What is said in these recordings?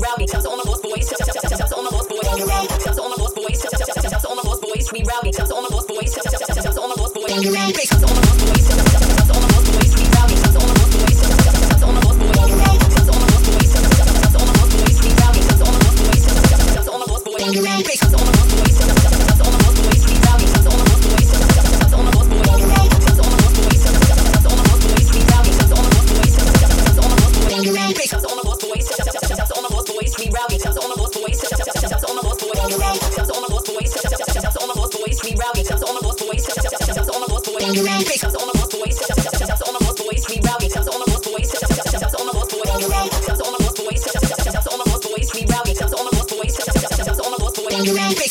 we rowdy. Shout to all my lost boys. Shout, shout, shout, to all my lost boys. Shout to all my lost boys. Shout, shout, shout, to all my lost boys. We rowdy. Shout to all my lost boys. Shout, shout, shout, to all my lost boys. rerouting. Shout to all all my boys. Bangarang. Shout to all my boys. Shout, shout, shout, shout, all my boys. Rerouting. Shout to all all my boys. Bangarang. Shout to all my boys. Shout, shout, shout, shout all my boys.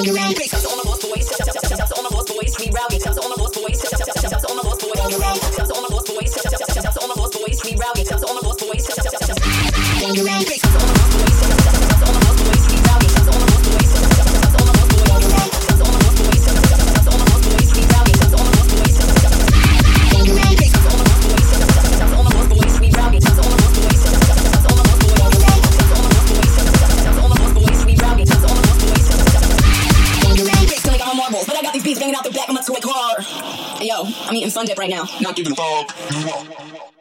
We rowdy. I'm eating fun dip right now. Not giving a fuck.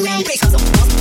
Make some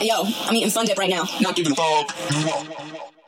Yo, I'm eating fun dip right now. Not giving a fuck.